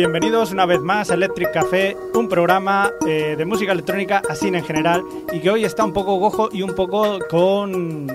Bienvenidos una vez más a Electric Café, un programa eh, de música electrónica así en general y que hoy está un poco gojo y un poco con...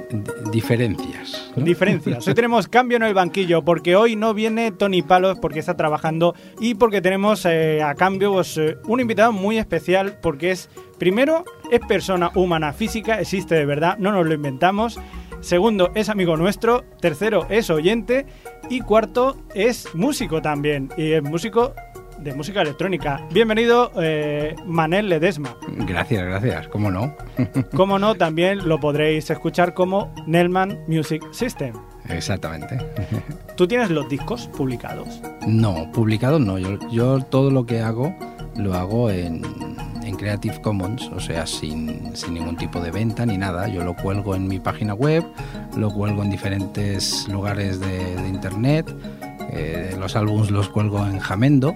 Diferencias. Diferencias. Hoy tenemos cambio en el banquillo porque hoy no viene Tony Palos porque está trabajando y porque tenemos eh, a cambio pues, eh, un invitado muy especial porque es, primero, es persona humana física, existe de verdad, no nos lo inventamos. Segundo, es amigo nuestro. Tercero, es oyente. Y cuarto, es músico también. Y es músico de música electrónica. Bienvenido, eh, Manel Ledesma. Gracias, gracias. ¿Cómo no? Cómo no, también lo podréis escuchar como Nelman Music System. Exactamente. ¿Tú tienes los discos publicados? No, publicados no. Yo, yo todo lo que hago lo hago en, Creative Commons, o sea, sin, sin, ningún tipo de venta ni nada. Yo lo cuelgo en mi página web, lo cuelgo en diferentes lugares de, internet, eh, los álbumes los cuelgo en Jamendo,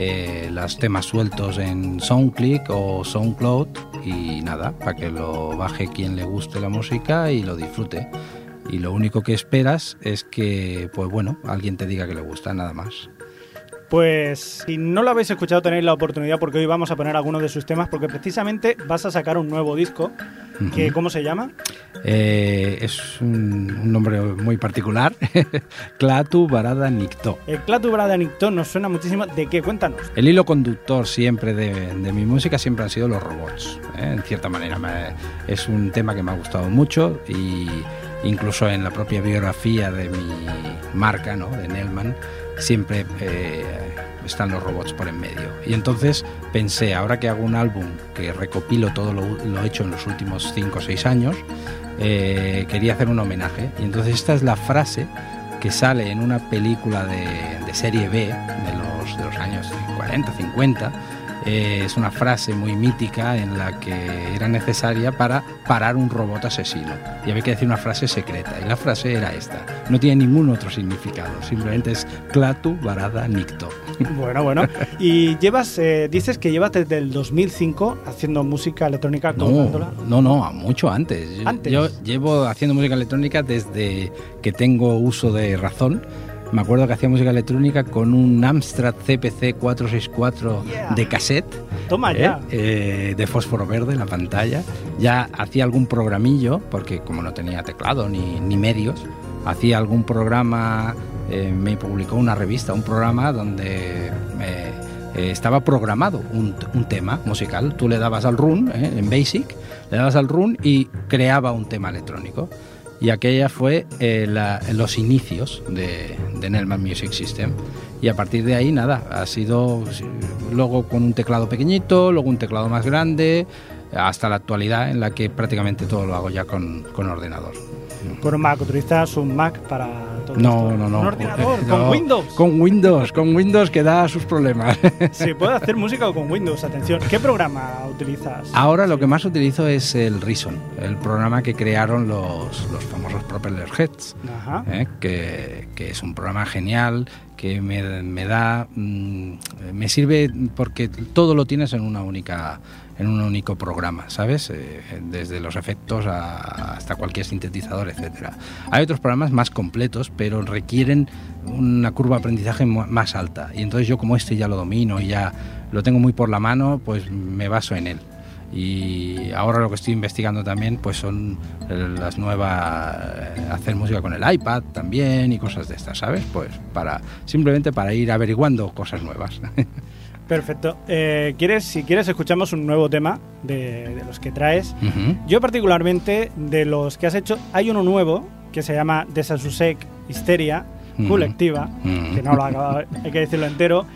eh, los temas sueltos en SoundClick o SoundCloud y nada, para que lo baje quien le guste la música y lo disfrute. Y lo único que esperas es que, pues bueno, alguien te diga que le gusta, nada más. Pues si no lo habéis escuchado tenéis la oportunidad porque hoy vamos a poner algunos de sus temas porque precisamente vas a sacar un nuevo disco que. ¿cómo se llama? Eh, es un, un nombre muy particular, Clatu Barada Nicto. El Clatu Brada Nicto nos suena muchísimo. ¿De qué? Cuéntanos. El hilo conductor siempre de, de mi música siempre han sido los robots. ¿eh? En cierta manera me- es un tema que me ha gustado mucho y incluso en la propia biografía de mi marca, ¿no? de Nelman, siempre eh, están los robots por en medio. Y entonces pensé, ahora que hago un álbum que recopilo todo lo, hecho en los últimos 5 o 6 años, eh, quería hacer un homenaje. Y entonces esta es la frase que sale en una película de, de serie B de los, de los años 40, 50. Eh, es una frase muy mítica en la que era necesaria para parar un robot asesino. Y había que decir una frase secreta. Y la frase era esta. No tiene ningún otro significado. Simplemente es Clatu Barada Nicto. Bueno, bueno. Y llevas, eh, dices que llevas desde el 2005 haciendo música electrónica No, no, no, mucho antes. Antes. Yo llevo haciendo música electrónica desde que tengo uso de razón. Me acuerdo que hacía música electrónica con un Amstrad CPC 464 Yeah. de cassette, Toma ¿eh? ya. Eh, de fósforo verde en la pantalla. Ya hacía algún programillo, porque como no tenía teclado ni, ni medios, hacía algún programa, eh, me publicó una revista, un programa donde eh, eh, estaba programado un, un tema musical. Tú le dabas al run, eh, en Basic, le dabas al run y creaba un tema electrónico. Y aquella fue eh, los inicios de, de Nelman Music System. Y a partir de ahí, nada, ha sido luego con un teclado pequeñito, luego un teclado más grande, hasta la actualidad en la que prácticamente todo lo hago ya con, con ordenador. Con un Mac, utilizas un Mac para todo No, esto? no, no. Un ordenador, No, con Windows. Con Windows, con Windows que da sus problemas. Se puede hacer música con Windows, atención. ¿Qué programa utilizas? Ahora lo que más utilizo es el Reason, el programa que crearon los, los famosos Propeller Heads. Ajá. ¿eh? que, que es un programa genial que me, me da mm, me sirve porque todo lo tienes en una única en un único programa sabes Eh, desde los efectos a- hasta cualquier sintetizador etcétera. Hay otros programas más completos pero requieren una curva de aprendizaje más alta. Y entonces yo como este ya lo domino y ya lo tengo muy por la mano pues me baso en él. Y ahora lo que estoy investigando también pues son eh, las nuevas eh, hacer música con el iPad también y cosas de estas sabes pues para simplemente para ir averiguando cosas nuevas Perfecto. Eh, ¿quieres, si quieres, escuchamos un nuevo tema de, de los que traes. Yo particularmente, de los que has hecho, hay uno nuevo que se llama Desasusek Histeria. Colectiva, que no lo acaba, hay que decirlo entero,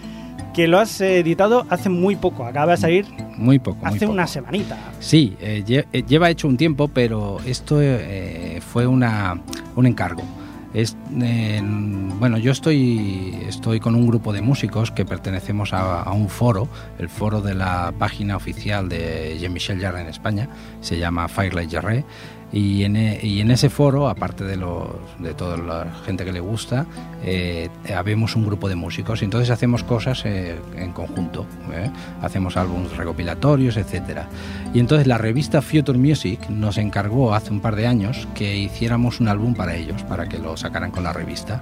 que lo has editado hace muy poco, acaba de salir muy poco muy hace poco. una semanita. Sí, eh, eh, lleva hecho un tiempo, pero esto eh, fue una, un encargo. Es, bueno, yo estoy, estoy con un grupo de músicos que pertenecemos a, a un foro, el foro de la página oficial de Jean-Michel Jarre en España, se llama Firelight Jarre, Y en, e, y en ese foro, aparte de, los, de toda la gente que le gusta, eh, habemos un grupo de músicos y entonces hacemos cosas eh, en conjunto. ¿eh? Hacemos álbumes recopilatorios, etcétera. Y entonces la revista Future Music nos encargó hace un par de años que hiciéramos un álbum para ellos, para que lo sacaran con la revista.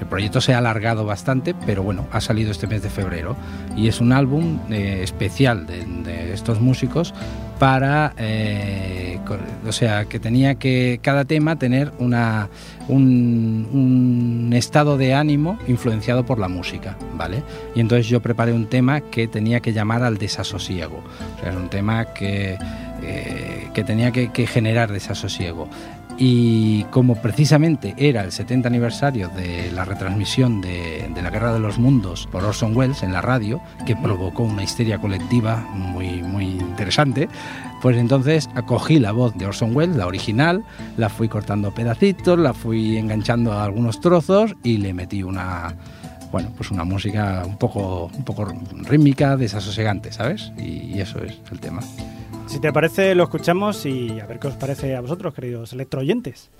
El proyecto se ha alargado bastante, pero bueno, ha salido este mes de febrero. Y es un álbum eh, especial de, estos músicos para, eh, o sea, que tenía que cada tema tener una, un, estado de ánimo influenciado por la música, ¿vale? Y entonces yo preparé un tema que tenía que llamar al desasosiego, o sea, es un tema que, eh, que tenía que generar desasosiego y como precisamente era el 70 aniversario de la retransmisión de, de, la Guerra de los Mundos por Orson Welles en la radio, que provocó una histeria colectiva muy, muy interesante, pues entonces acogí la voz de Orson Welles, la original, la fui cortando pedacitos, la fui enganchando a algunos trozos y le metí una bueno, pues una música un poco, un poco rítmica, desasosegante, ¿sabes? Y, y eso es el tema. Si te parece, lo escuchamos y a ver qué os parece a vosotros, queridos electroyentes.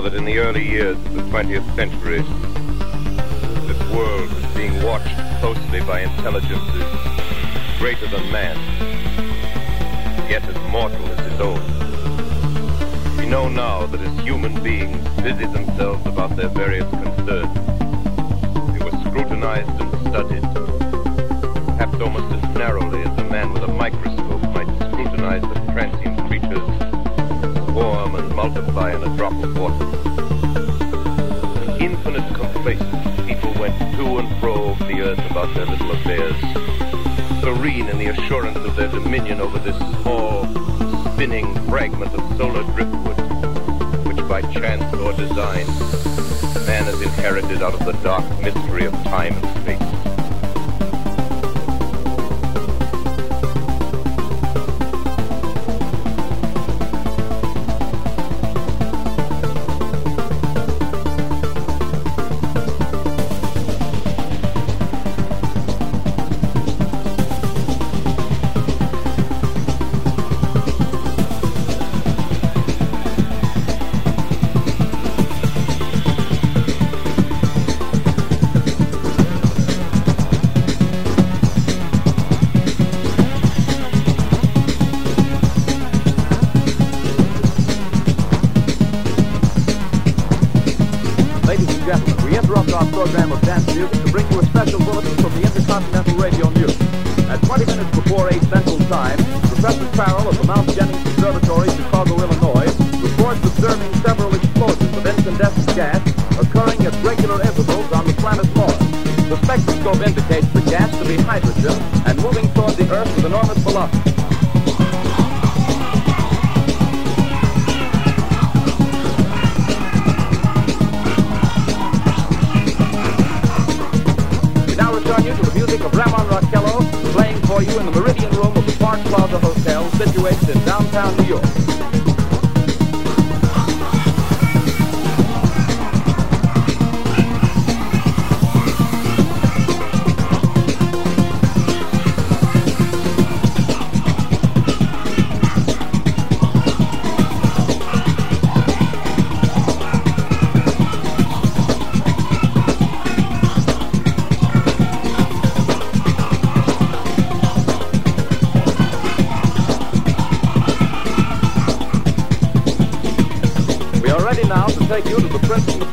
That in the early years of the 20th century, this world was being watched closely by intelligences greater than man, yet as mortal as his own. We know now that as human beings busy themselves about their various concerns, they were scrutinized and studied, perhaps almost as narrowly as a man with a microscope might scrutinize the transient and multiply in a drop of water. With infinite complacence, people went to and fro over the earth about their little affairs, serene in the assurance of their dominion over this small, spinning fragment of solar driftwood, which by chance or design, man has inherited out of the dark mystery of time. and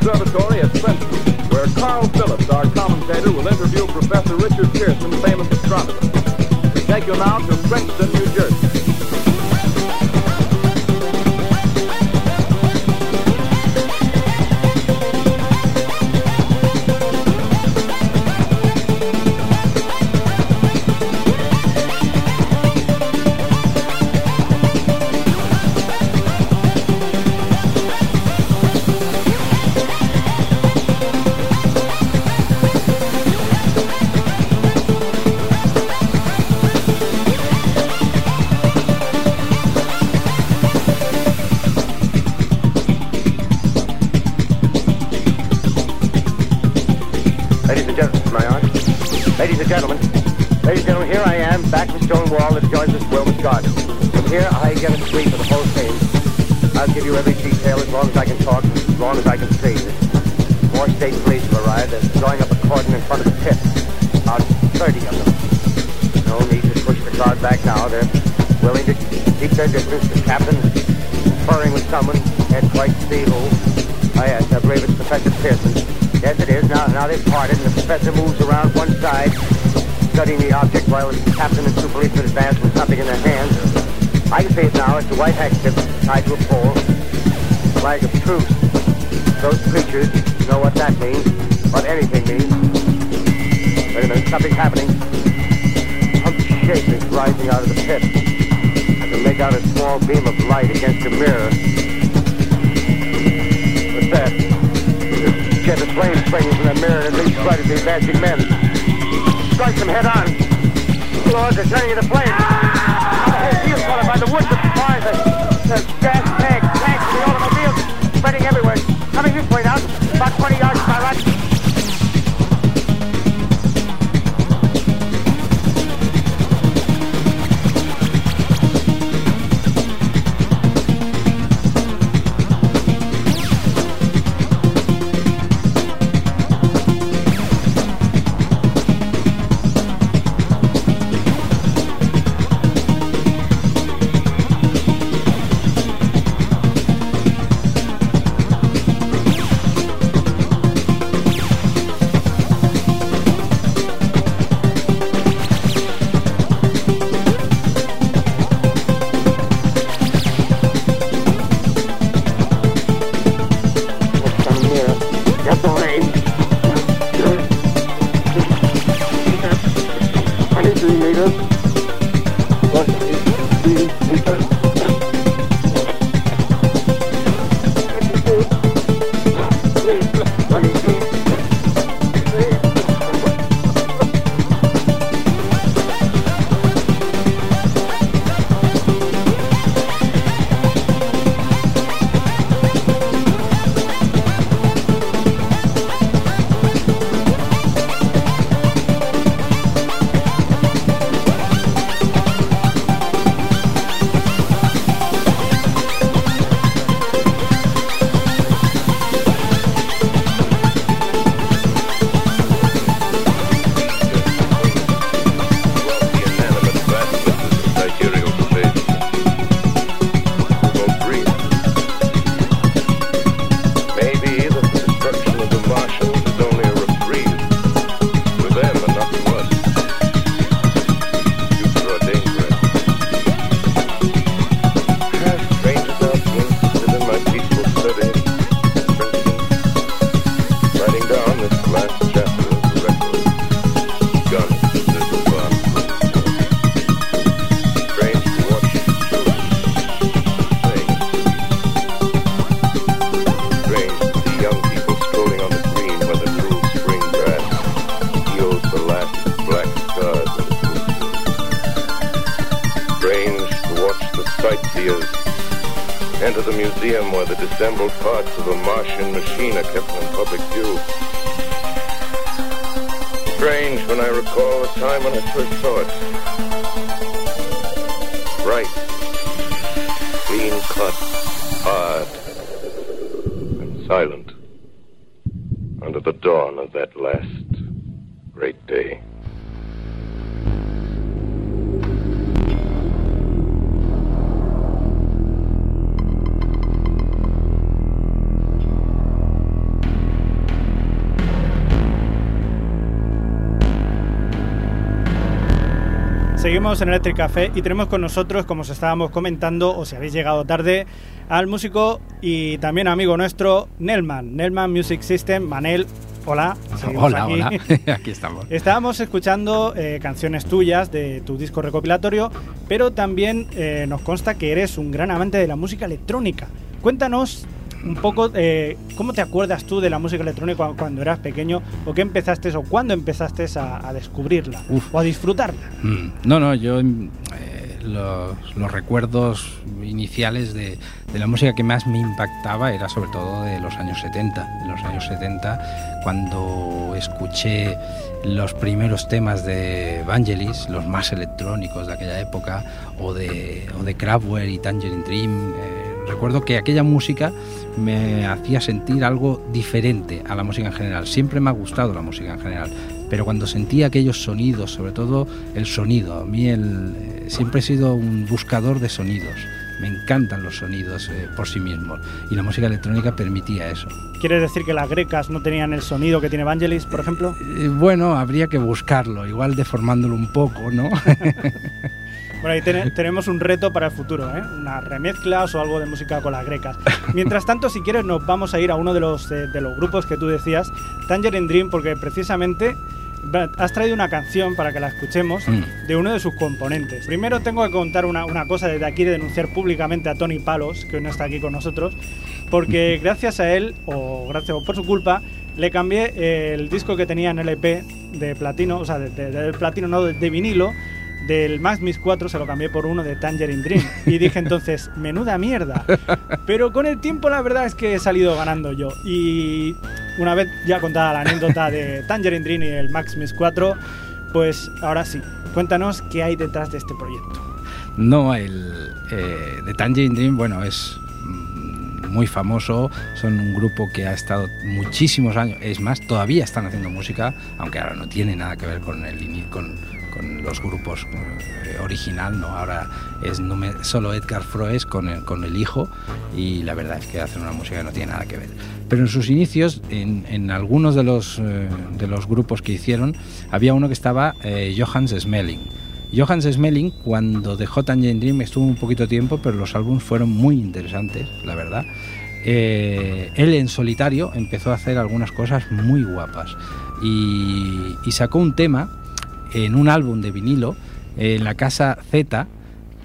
Observatory at Princeton, where Carl Phillips, our commentator, will interview Professor Richard Pearson, famous astronomer. We take you now to Princeton, Believe it's Professor Pearson. Yes, it is. Now, now they've parted, and the professor moves around one side, studying the object while the captain and two policemen advance with something in their hands. I can see it now. It's a white handkerchief tied to a pole. Flag of truce. Those creatures know what that means, what anything means. Wait a minute, something's happening. Some shape is rising out of the pit. I can make out a small beam of light against a mirror. What's that? Jet of flame springing from the mirror and it leads right at the advancing men. Strike them head on. Lord, they're turning into flames. Ah! I field caught by the wood that supplies the, the gas 23 meters. Enter the museum where the dissembled parts of a Martian machine are kept in public view. Strange when I recall the time when I first saw it. Bright, clean cut, hard, and silent under the dawn of that last great day. Seguimos en Electric Café y tenemos con nosotros, como os estábamos comentando, o si habéis llegado tarde, al músico y también amigo nuestro, Nelman, Nelman Music System, Manel. Hola, Hola, aquí. hola. Aquí estamos. Estábamos escuchando eh, canciones tuyas de tu disco recopilatorio, pero también eh, nos consta que eres un gran amante de la música electrónica. Cuéntanos un poco eh, cómo te acuerdas tú de la música electrónica cu- cuando eras pequeño o qué empezaste o cuándo empezaste a, a descubrirla Uf. o a disfrutarla. Mm, No, no, yo eh, los, los recuerdos iniciales de, de la música que más me impactaba era sobre todo de los años 70. De los años 70, cuando escuché los primeros temas de Vangelis, los más electrónicos de aquella época, o de, o de Kraftwerk y Tangerine Dream. eh, recuerdo que aquella música me hacía sentir algo diferente a la música en general. Siempre me ha gustado la música en general, pero cuando sentía aquellos sonidos, sobre todo el sonido, a mí el, eh, siempre he sido un buscador de sonidos. Me encantan los sonidos eh, por sí mismos y la música electrónica permitía eso. ¿Quieres decir que las grecas no tenían el sonido que tiene Vangelis, por ejemplo? Eh, bueno, habría que buscarlo, igual deformándolo un poco, ¿no? Bueno, ahí tene- tenemos un reto para el futuro, ¿eh? Unas remezclas o algo de música con las grecas. Mientras tanto, si quieres, nos vamos a ir a uno de los, eh, de los grupos que tú decías, Tangerine Dream, porque precisamente has traído una canción para que la escuchemos Mm. de uno de sus componentes. Primero tengo que contar una, una cosa desde aquí, de denunciar públicamente a Tony Palos, que hoy no está aquí con nosotros, porque gracias a él, o gracias o por su culpa, le cambié el disco que tenía en LP de platino, o sea, de, platino, no, de, de vinilo, del Max Mix 4 se lo cambié por uno de Tangerine Dream. Y dije entonces, menuda mierda. Pero con el tiempo la verdad es que he salido ganando yo. Y una vez ya contada la anécdota de Tangerine Dream y el Max Mix 4, pues ahora sí, cuéntanos qué hay detrás de este proyecto. No, el eh, de Tangerine Dream, bueno, es muy famoso, son un grupo que ha estado muchísimos años, es más, todavía están haciendo música, aunque ahora no tiene nada que ver con el con, con los grupos eh, original, no, ahora es solo Edgar Froese con el, con el hijo y la verdad es que hacen una música que no tiene nada que ver. Pero en sus inicios, en, en algunos de los, eh, de los grupos que hicieron, había uno que estaba eh, Johannes Smelling. Johannes Smelling, cuando dejó Tangerine Dream, estuvo un poquito tiempo, pero los álbumes fueron muy interesantes, la verdad. Eh, él en solitario empezó a hacer algunas cosas muy guapas y, y sacó un tema en un álbum de vinilo en la casa Z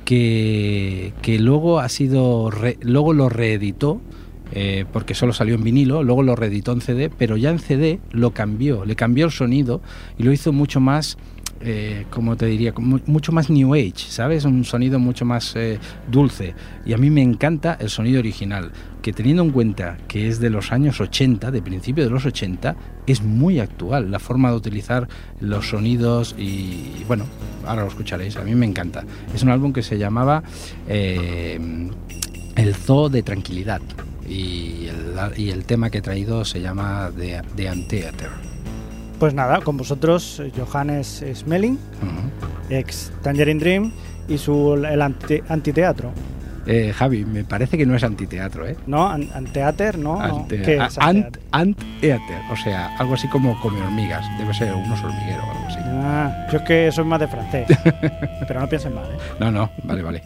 que, que luego ha sido luego lo reeditó eh, porque solo salió en vinilo, luego lo reeditó en CD, pero ya en CD lo cambió, le cambió el sonido y lo hizo mucho más, eh, como te diría, mucho más New Age, ¿sabes? Un sonido mucho más eh, dulce. Y a mí me encanta el sonido original, que teniendo en cuenta que es de los años 80, de principio de los 80, es muy actual la forma de utilizar los sonidos y, bueno, ahora lo escucharéis, a mí me encanta. Es un álbum que se llamaba eh, El Zoo de Tranquilidad y el, tema que he traído se llama The, The. Pues nada, con vosotros eh, Johannes Smelling, ex Tangerine Dream, y su el anti- antiteatro. Eh, Javi, me parece que no es antiteatro, ¿eh? ¿No? An- Anteater, ¿no? Ante- ¿Qué es ant, anteater, o sea, algo así como come hormigas, debe ser unos hormigueros o algo así. Ah, yo es que soy más de francés. pero no piensen mal, ¿eh? No, no, vale, vale.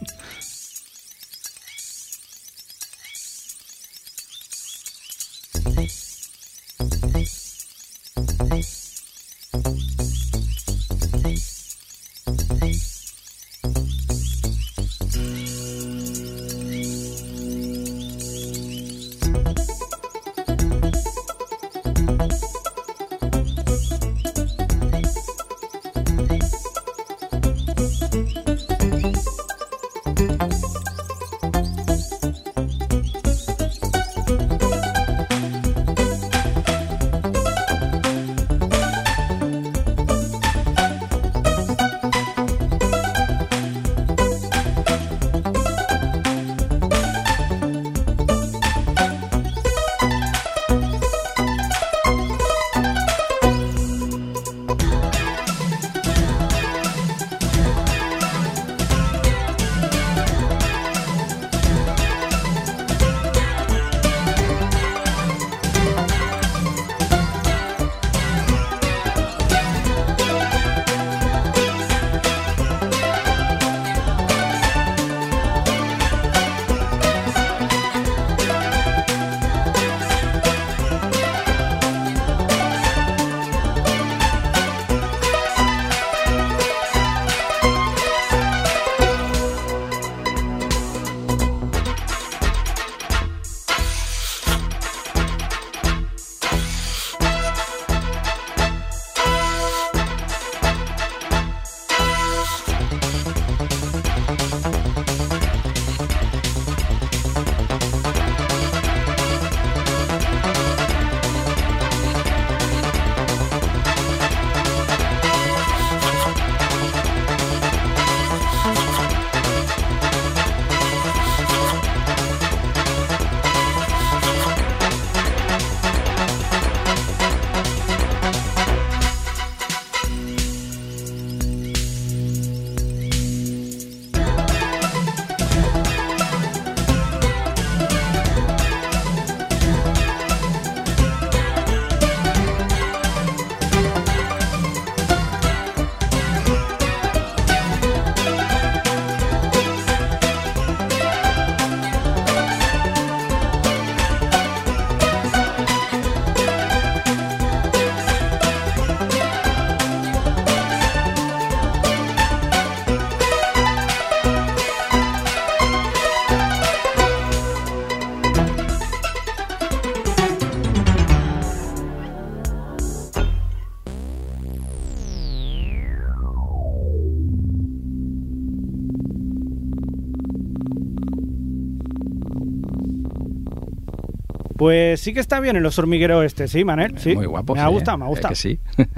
Pues sí que está bien el oso hormiguero este, sí, Manel. Sí. Muy guapo. Me ha sí, gustado, ¿eh? me ha ¿Eh gustado. que sí.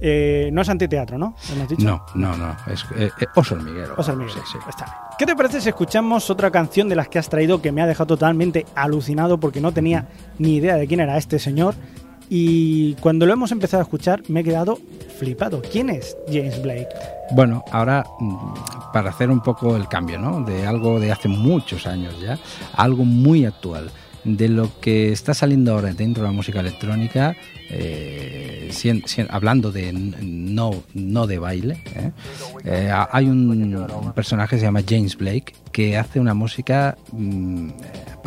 Eh, no es antiteatro, ¿no? No, no, no. Es eh, oso hormiguero. Oso hormiguero. Sí, sí. Está bien. ¿Qué te parece si escuchamos otra canción de las que has traído que me ha dejado totalmente alucinado porque no tenía ni idea de quién era este señor? Y cuando lo hemos empezado a escuchar me he quedado flipado. ¿Quién es James Blake? Bueno, ahora mm, para hacer un poco el cambio, ¿no? De algo de hace muchos años ya, a algo muy actual. De lo que está saliendo ahora dentro de la música electrónica, eh, hablando de no, no de baile, ¿eh? Eh, ha- hay un, un personaje que se llama James Blake que hace una música, mm,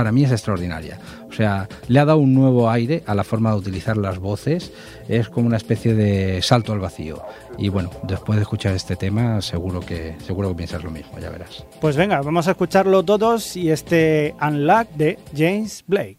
para mí es extraordinaria. O sea, le ha dado un nuevo aire a la forma de utilizar las voces, es como una especie de salto al vacío. Y bueno, después de escuchar este tema, seguro que, seguro que piensas lo mismo, ya verás. Pues venga, vamos a escucharlo todos y este Unlock de James Blake.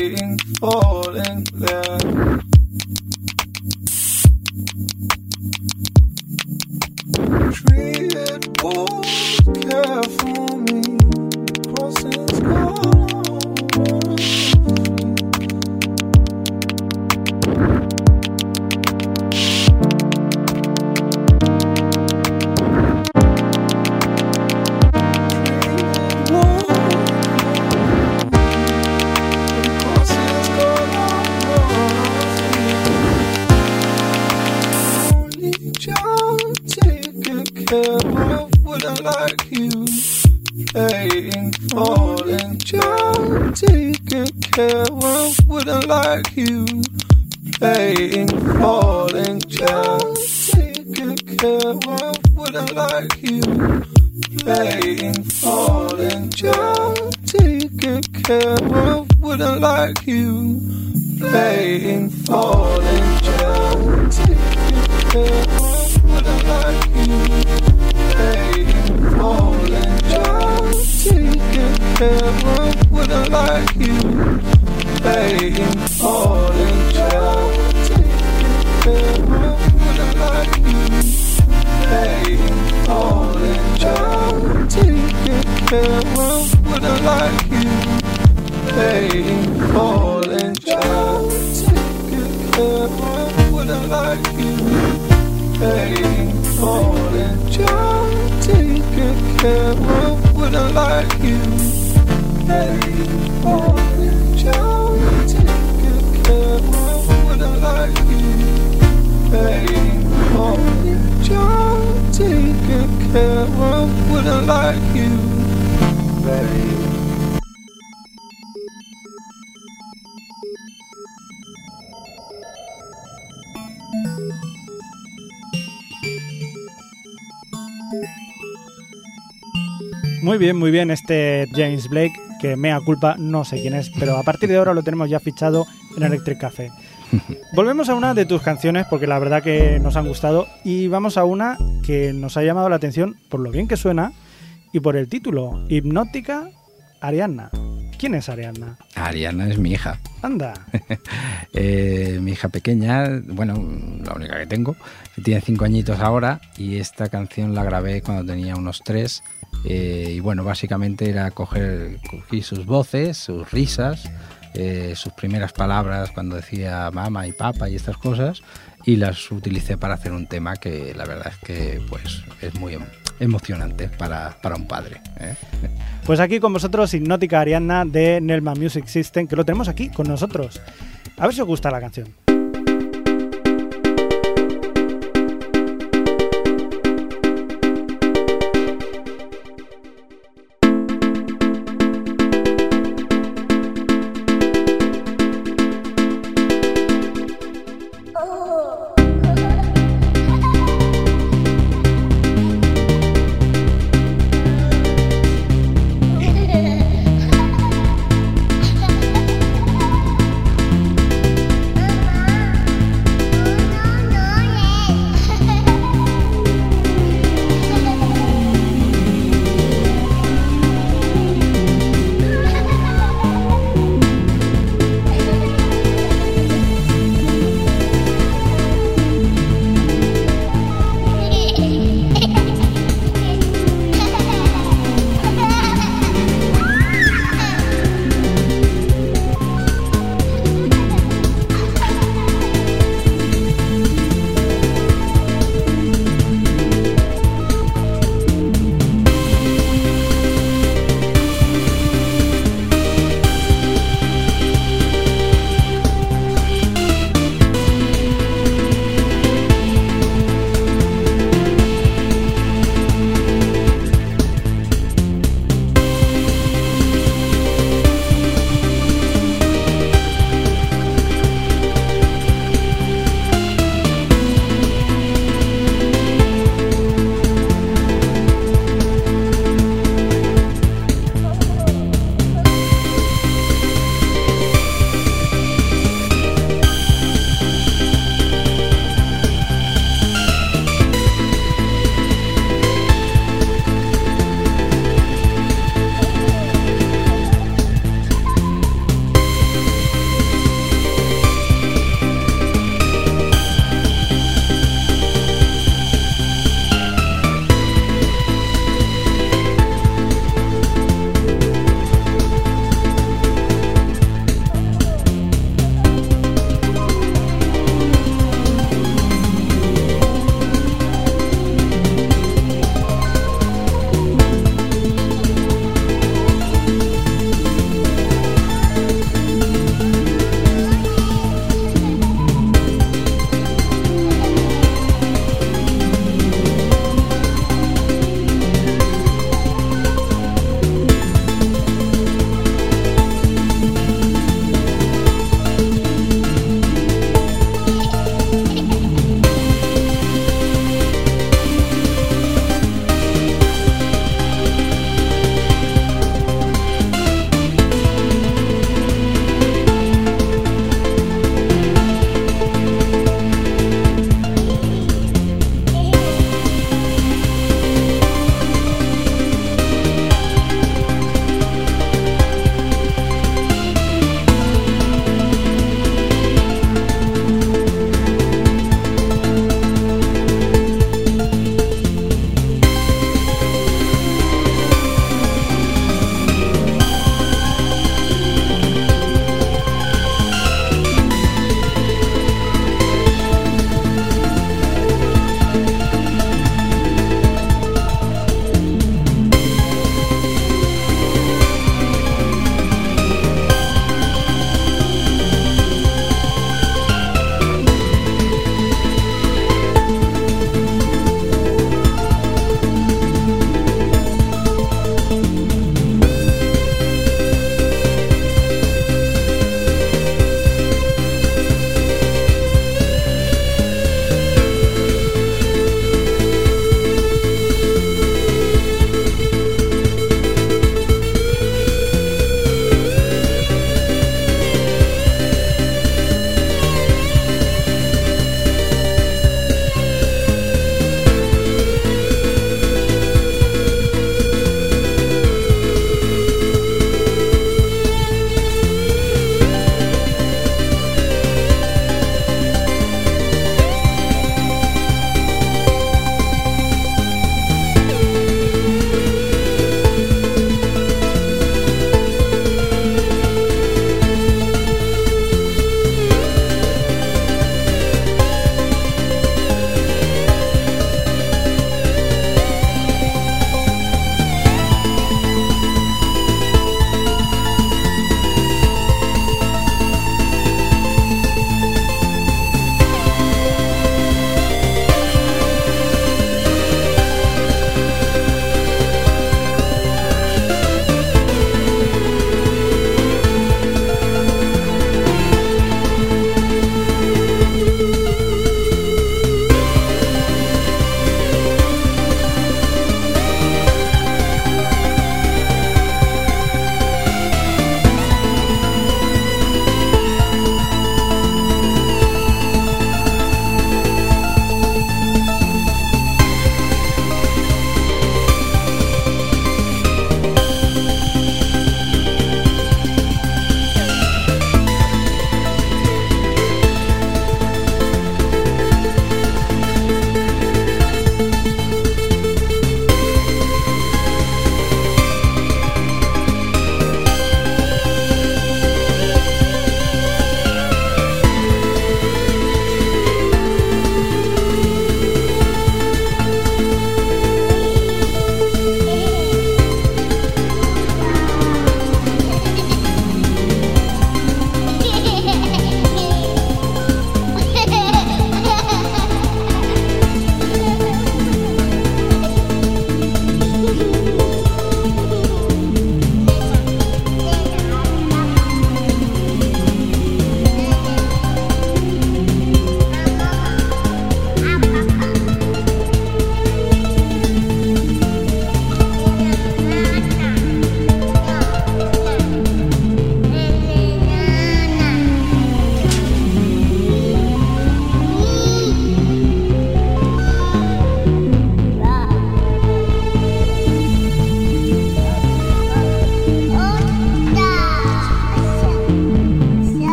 Paying falling there. waiting for just taking care of what I like you. Waiting for just taking care of what I like you. Waiting for just taking care of what I like you. Muy bien, muy bien este James Blake, que mea culpa, no sé quién es, pero a partir de ahora lo tenemos ya fichado en Electric Café. Volvemos a una de tus canciones porque la verdad que nos han gustado y vamos a una que nos ha llamado la atención por lo bien que suena y por el título, Hipnótica Ariadna. ¿Quién es Ariadna? Ariana es mi hija. Anda. Eh, mi hija pequeña, bueno, la única que tengo, tiene cinco añitos ahora y esta canción la grabé cuando tenía unos tres. Eh, y bueno, básicamente era coger, sus voces, sus risas, eh, sus primeras palabras cuando decía mamá y papá y estas cosas y las utilicé para hacer un tema que la verdad es que pues es muy emocionante para, para un padre. ¿eh? Pues aquí con vosotros Hipnótica Ariadna de Nelma Music System, que lo tenemos aquí con nosotros. A ver si os gusta la canción.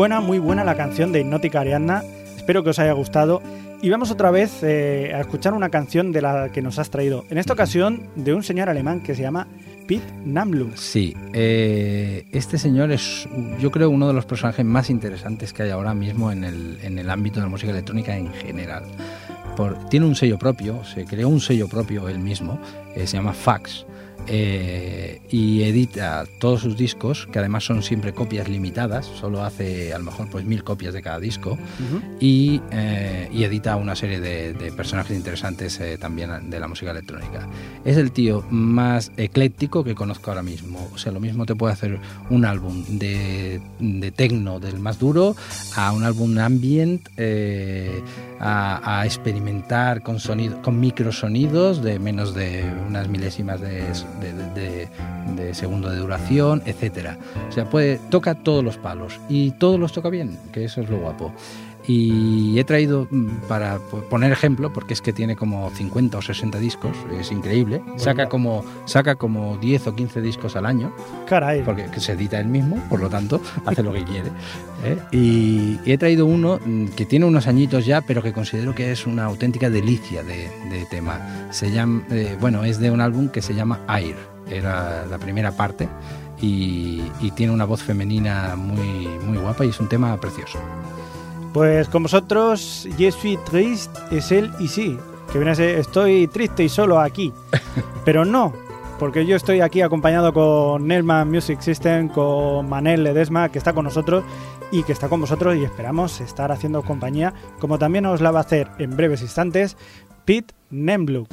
Buena, muy buena la canción de Hipnótica Ariadna. Espero que os haya gustado. Y vamos otra vez eh, a escuchar una canción de la que nos has traído. En esta ocasión de un señor alemán que se llama Pete Namlu. Sí, eh, este señor es, yo creo, uno de los personajes más interesantes que hay ahora mismo en el, en el ámbito de la música electrónica en general. Tiene un sello propio, se creó un sello propio él mismo, eh, se llama Fax. Eh, y edita todos sus discos, que además son siempre copias limitadas, solo hace a lo mejor pues mil copias de cada disco, y, eh, y edita una serie de, de personajes interesantes eh, también de la música electrónica. Es el tío más ecléctico que conozco ahora mismo. O sea, lo mismo te puede hacer un álbum de, de techno del más duro a un álbum ambient, a, experimentar con sonido, con microsonidos de menos de unas milésimas de, segundo de duración, etcétera. O sea, puede, toca todos los palos y todos los toca bien, que eso es lo guapo. Y he traído mm, para po- poner ejemplo, porque es que tiene como 50 o 60 discos, es increíble. Saca como, saca como 10 o 15 discos al año, Caray. porque que se edita él mismo, por lo tanto, hace lo que quiere. ¿eh? Y, he traído uno mm, que tiene unos añitos ya, pero que considero que es una auténtica delicia de, de tema. Se llama, eh, bueno, es de un álbum que se llama Air, era la primera parte. Y, y tiene una voz femenina muy, muy guapa y es un tema precioso. Pues con vosotros, Je suis triste, es él y sí. Que viene a ser, estoy triste y solo aquí. Pero no, porque yo estoy aquí acompañado con Nelman Music System, con Manel Ledesma, que está con nosotros y que está con vosotros y esperamos estar haciendo compañía, como también os la va a hacer en breves instantes Pete Nembluk.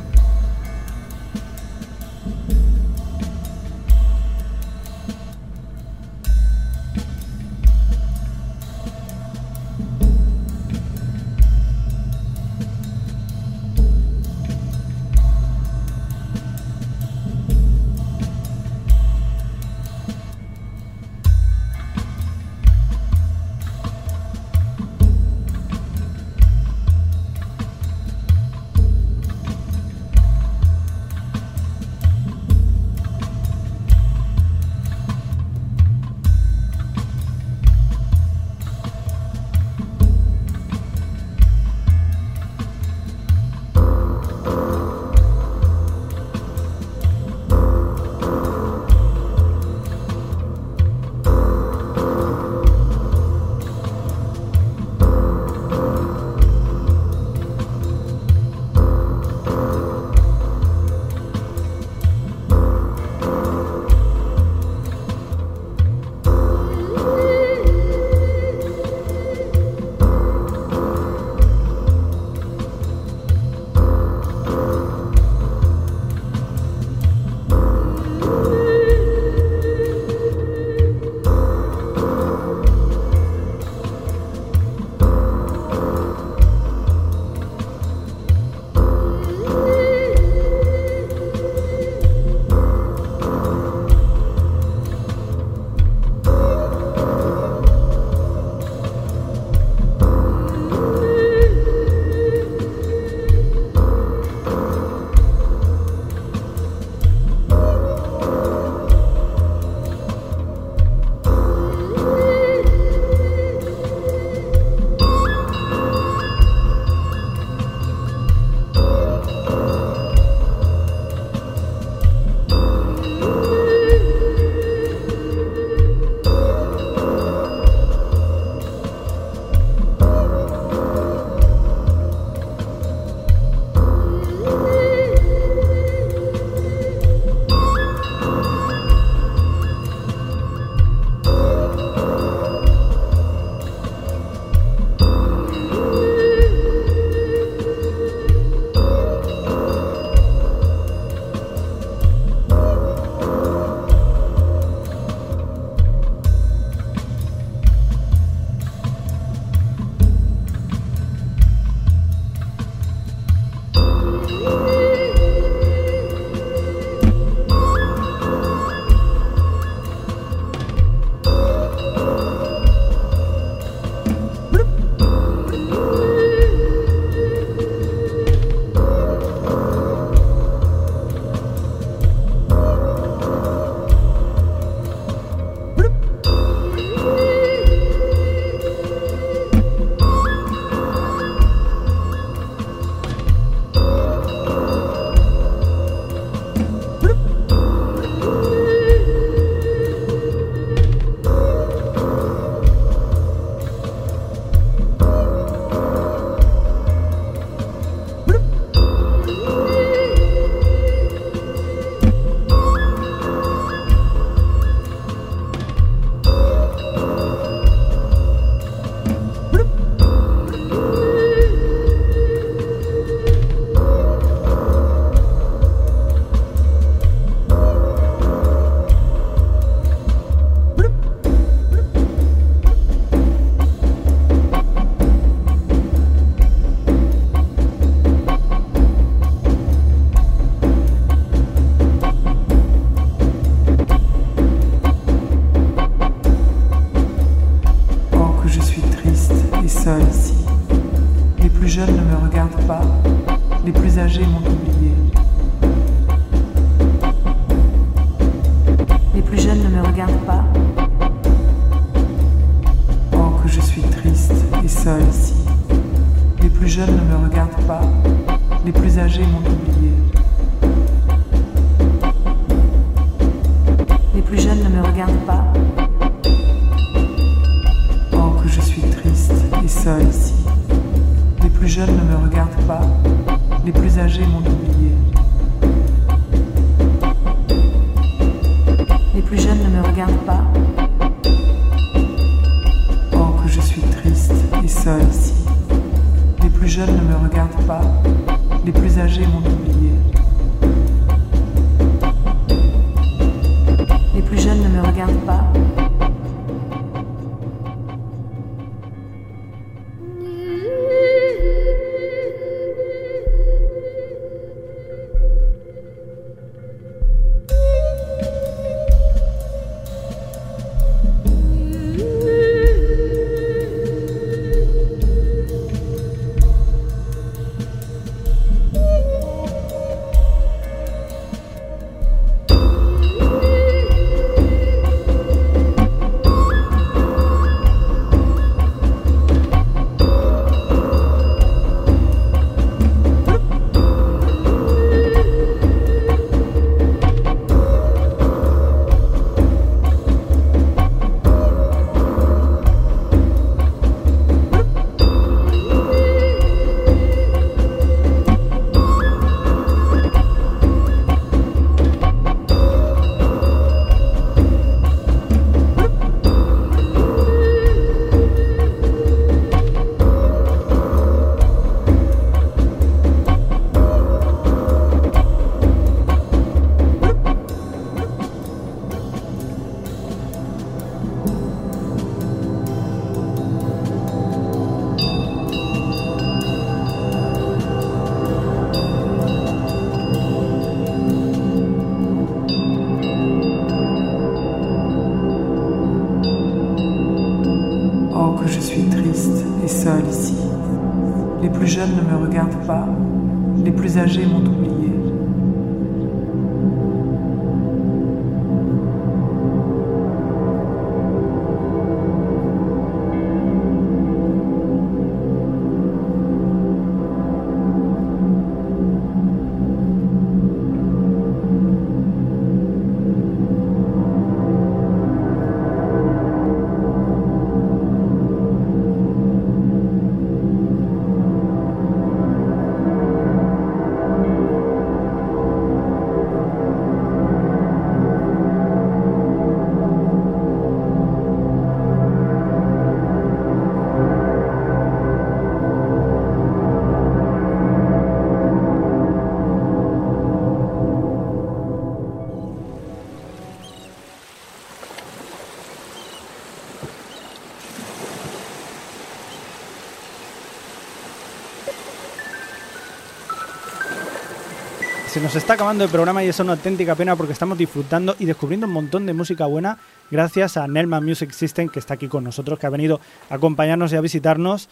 Se nos está acabando el programa y es una auténtica pena porque estamos disfrutando y descubriendo un montón de música buena gracias a Nelma Music System que está aquí con nosotros, que ha venido a acompañarnos y a visitarnos.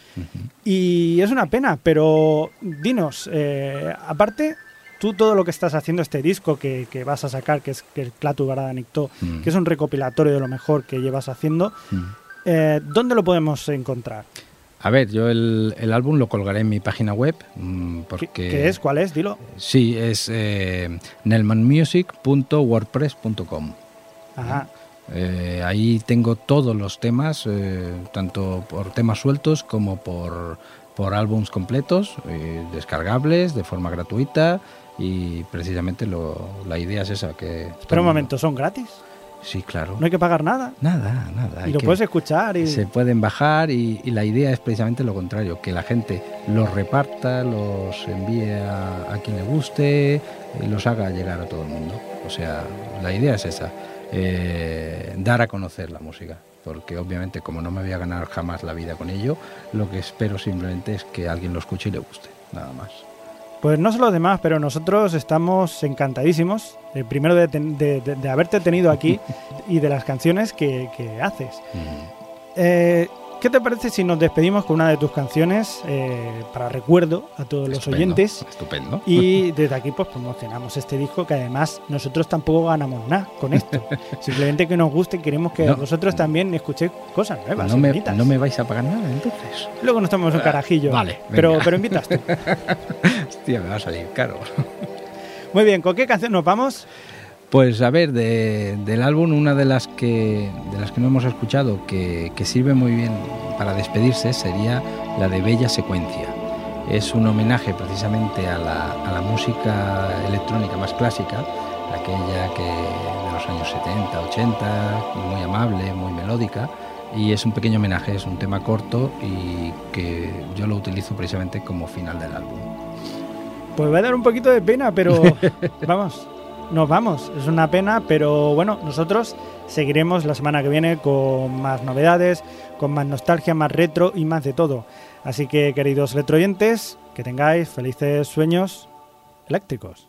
Y es una pena, pero dinos, eh, aparte, tú todo lo que estás haciendo, este disco que, que vas a sacar, que es que el Clatu Barada Nictó, Mm. que es un recopilatorio de lo mejor que llevas haciendo, Mm. eh, ¿dónde lo podemos encontrar? A ver, yo el, el álbum lo colgaré en mi página web. mm, ¿Qué, Porque, qué es? ¿Cuál es? Dilo. Sí, es eh, nelmanmusic.wordpress.com. Ajá. Eh, ahí tengo todos los temas, eh, tanto por temas sueltos como por, por álbums completos, eh, descargables de forma gratuita y precisamente lo, la idea es esa. que Espera un momento, ¿son gratis? Sí, claro. No hay que pagar nada. Nada, nada. Y lo puedes escuchar y... se pueden bajar y, y la idea es precisamente lo contrario, que la gente los reparta, los envíe a, a quien le guste y los haga llegar a todo el mundo. O sea, la idea es esa, eh, dar a conocer la música, porque obviamente como no me voy a ganar jamás la vida con ello, lo que espero simplemente es que alguien lo escuche y le guste, nada más. Pues no sé los demás, pero nosotros estamos encantadísimos. eh, primero de, ten- de- de- de haberte tenido aquí y de las canciones que, que haces. Mm. Eh, ¿qué te parece si nos despedimos con una de tus canciones eh, para recuerdo a todos los oyentes? Estupendo. Y desde aquí pues promocionamos este disco que además nosotros tampoco ganamos nada con esto. Simplemente que nos guste y queremos que No. vosotros también escuchéis cosas nuevas. no, me, bonitas. no me vais a pagar nada entonces. Luego nos tomamos un carajillo. vale, Pero, pero invitas tú. Hostia, me va a salir caro. Muy bien, ¿con qué canción nos vamos? Pues a ver, de- del álbum una de las que de las que no hemos escuchado que, que sirve muy bien para despedirse sería la de Bella Secuencia. Es un homenaje precisamente a la, a la música electrónica más clásica, aquella que de los años 70, 80, muy amable, muy melódica. Y es un pequeño homenaje, es un tema corto y que yo lo utilizo precisamente como final del álbum. Pues va a dar un poquito de pena, pero vamos, nos vamos. Es una pena, pero bueno, nosotros seguiremos la semana que viene con más novedades, con más nostalgia, más retro y más de todo. Así que, queridos retroyentes, que tengáis felices sueños eléctricos.